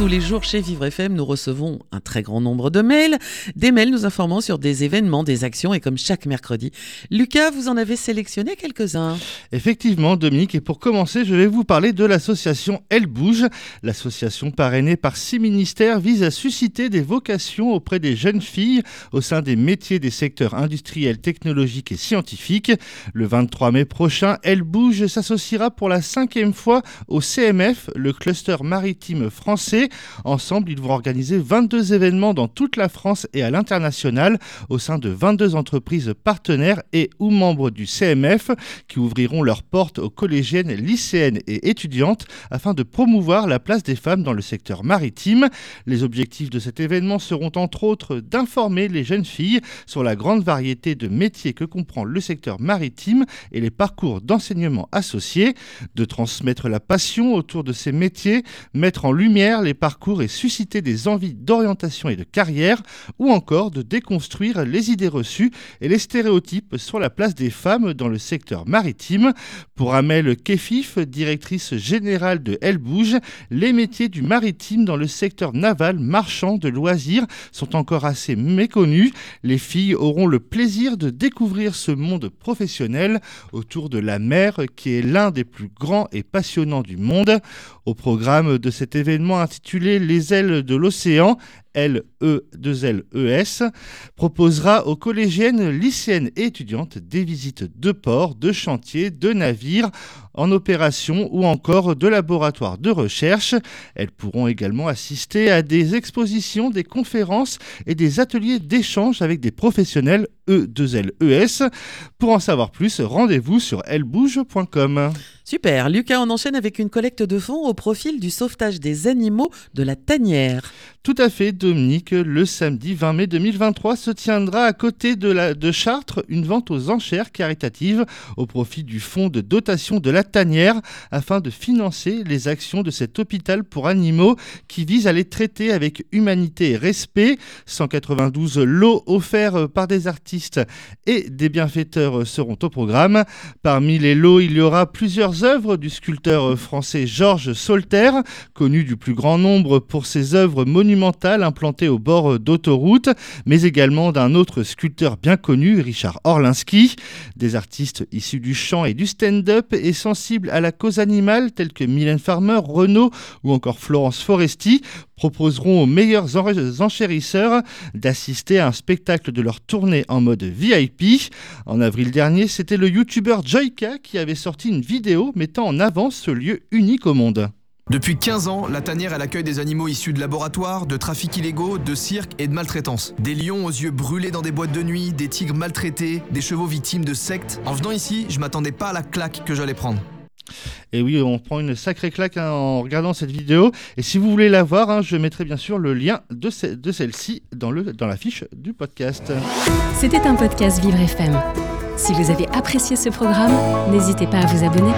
tous les jours chez Vivre FM, nous recevons un très grand nombre de mails, des mails nous informant sur des événements, des actions et comme chaque mercredi, Lucas, vous en avez sélectionné quelques-uns. Effectivement, Dominique, et pour commencer, je vais vous parler de l'association Elle Bouge. L'association parrainée par six ministères vise à susciter des vocations auprès des jeunes filles au sein des métiers des secteurs industriels, technologiques et scientifiques. Le 23 mai prochain, Elle Bouge s'associera pour la cinquième fois au CMF, le cluster maritime français Ensemble, ils vont organiser 22 événements dans toute la France et à l'international au sein de 22 entreprises partenaires et ou membres du CMF qui ouvriront leurs portes aux collégiennes, lycéennes et étudiantes afin de promouvoir la place des femmes dans le secteur maritime. Les objectifs de cet événement seront entre autres d'informer les jeunes filles sur la grande variété de métiers que comprend le secteur maritime et les parcours d'enseignement associés, de transmettre la passion autour de ces métiers, mettre en lumière les parcours et susciter des envies d'orientation et de carrière, ou encore de déconstruire les idées reçues et les stéréotypes sur la place des femmes dans le secteur maritime. Pour Amel Kefif, directrice générale de Elle Bouge, les métiers du maritime dans le secteur naval, marchand, de loisirs sont encore assez méconnus. Les filles auront le plaisir de découvrir ce monde professionnel autour de la mer qui est l'un des plus grands et passionnants du monde. Au programme de cet événement intitulé Les ailes de l'océan, L-E-2-L-E-S, proposera aux collégiennes, lycéennes et étudiantes des visites de ports, de chantiers, de navires en opération ou encore de laboratoires de recherche. Elles pourront également assister à des expositions, des conférences et des ateliers d'échange avec des professionnels E2LES. Pour en savoir plus, rendez-vous sur elbouge.com. Super, Lucas, on enchaîne avec une collecte de fonds au profil du sauvetage des animaux de la tanière. Tout à fait, Dominique. Le samedi 20 mai 2023 se tiendra à côté de, la, Chartres une vente aux enchères caritatives au profit du fonds de dotation de la tanière afin de financer les actions de cet hôpital pour animaux qui vise à les traiter avec humanité et respect. 192 lots offerts par des artistes et des bienfaiteurs seront au programme. Parmi les lots, il y aura plusieurs œuvres du sculpteur français Georges Solter, connu du plus grand nombre pour ses œuvres monumentales implantées au bord d'autoroute, mais également d'un autre sculpteur bien connu, Richard Orlinski. Des artistes issus du chant et du stand-up et sensibles à la cause animale, tels que Mylène Farmer, Renaud ou encore Florence Foresti, proposeront aux meilleurs enchérisseurs d'assister à un spectacle de leur tournée en mode VIP. En avril dernier, c'était le youtubeur Joyka qui avait sorti une vidéo mettant en avant ce lieu unique au monde. Depuis 15 ans, la tanière elle accueille des animaux issus de laboratoires, de trafics illégaux, de cirque et de maltraitance. Des lions aux yeux brûlés dans des boîtes de nuit, des tigres maltraités, des chevaux victimes de sectes. En venant ici, je m'attendais pas à la claque que j'allais prendre. Et oui, on prend une sacrée claque hein, en regardant cette vidéo. Et si vous voulez la voir, hein, je mettrai bien sûr le lien de, de celle-ci dans, le, dans la fiche du podcast. C'était un podcast Vivre FM. Si vous avez apprécié ce programme, n'hésitez pas à vous abonner.